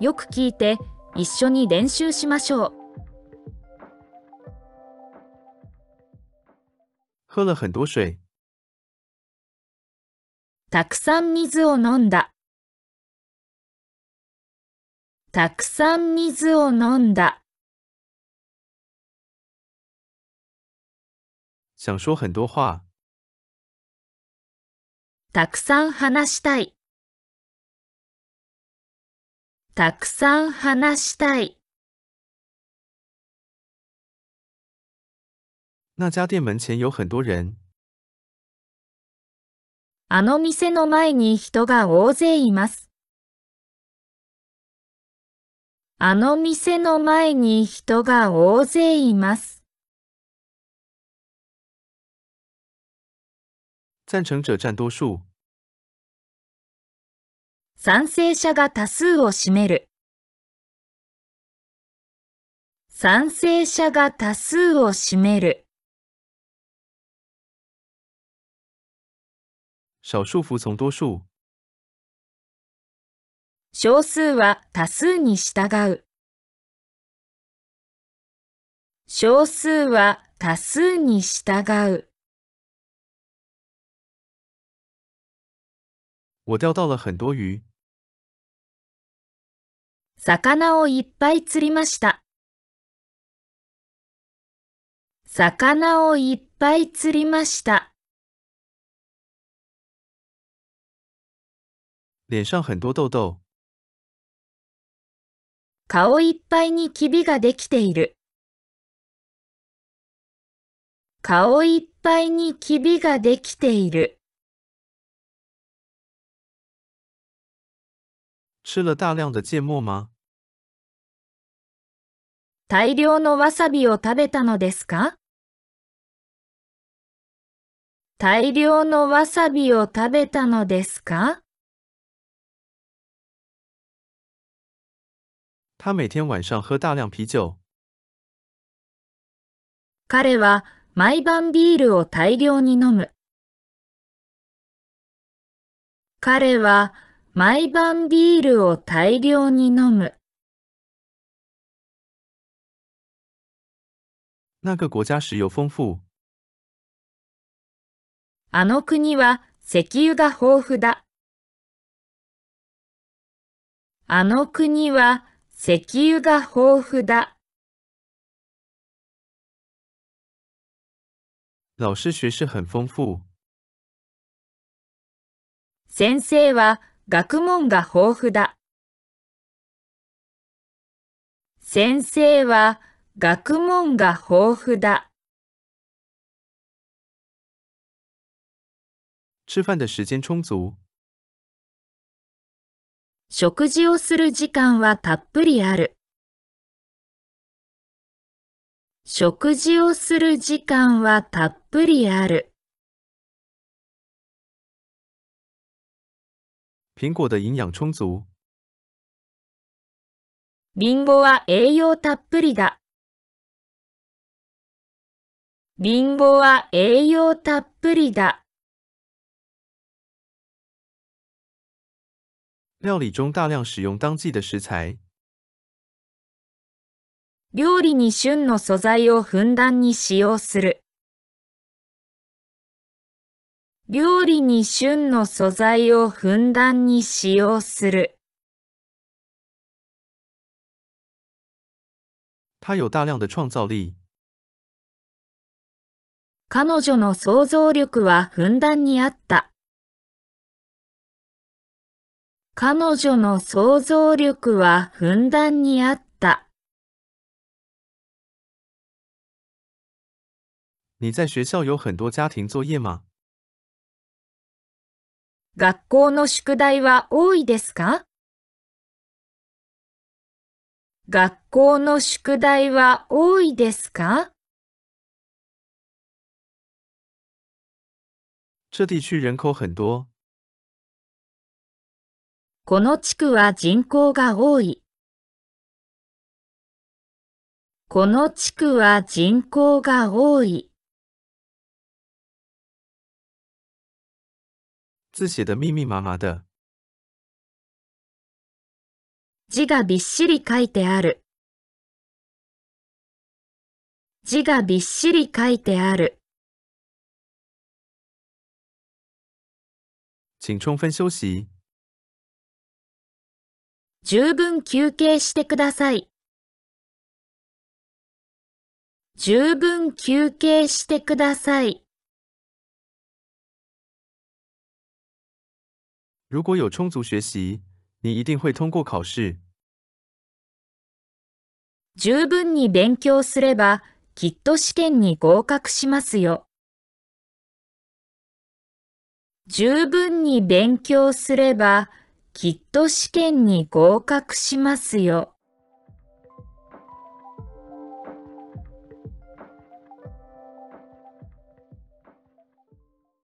よく聞いて一緒に練習しましょう。喝了很多水。たくさん水を飲んだ。たくさん水を飲んだ。想说很多话。たくさん話したい。たくさん話したい。那家店门前有很多人。あの店の前に人が大勢います。あの店の前に人が大勢います。赞成者占多数。賛成者が多数を占める。賛成者が多数を占める。少数服从多数。少数は多数に従う。少数は多数に従う。我钓到了很多鱼。魚をいっぱい釣りました。魚をいっぱい釣りました。脸上很多痘痘。顔いっぱいにキビができている。顔いっぱいにキビができている。吃了大量的芥末吗？大量のわさびを食べたのですか？大量のわさびを食べたのですか？他每天晚上喝大量啤酒。彼は毎晩ビールを大量に飲む。彼は毎晩ビールを大量に飲む。那个国家石油丰富。あの国は石油が豊富だ。あの国は石油が豊富だ。老师学识很丰富。先生は学問が豊富だ。先生は学問が豊富だ。吃饭的时间充足。食事をする時間はたっぷりある。食事をする時間はたっぷりある。苹果的营养充足。リンゴは栄養たっぷりだ。リンゴは栄養たっぷりだ。料理中大量使用当季的食材。料理に旬の素材をふんだんに使用する。料理に旬の素材をふんだんに使用する。他有大量的创造力。彼女の想像力はふんだんにあった。彼女の想像力はふんだんにあった。你在学校有很多家庭作业吗？学校の宿題は多いですか？学校の宿題は多いですか？这地区人口很多。この地区は人口が多い。この地区は人口が多い。字写的密密。麻麻的。字がびっしり書いてある。字がびっしり書いてある。请充分休息。十分休憩してください。十分休憩してください。如果有充足学习，你一定会通过考试。十分に勉強すれば、きっと試験に合格しますよ。十分に勉強すれば、きっと試験に合格しますよ。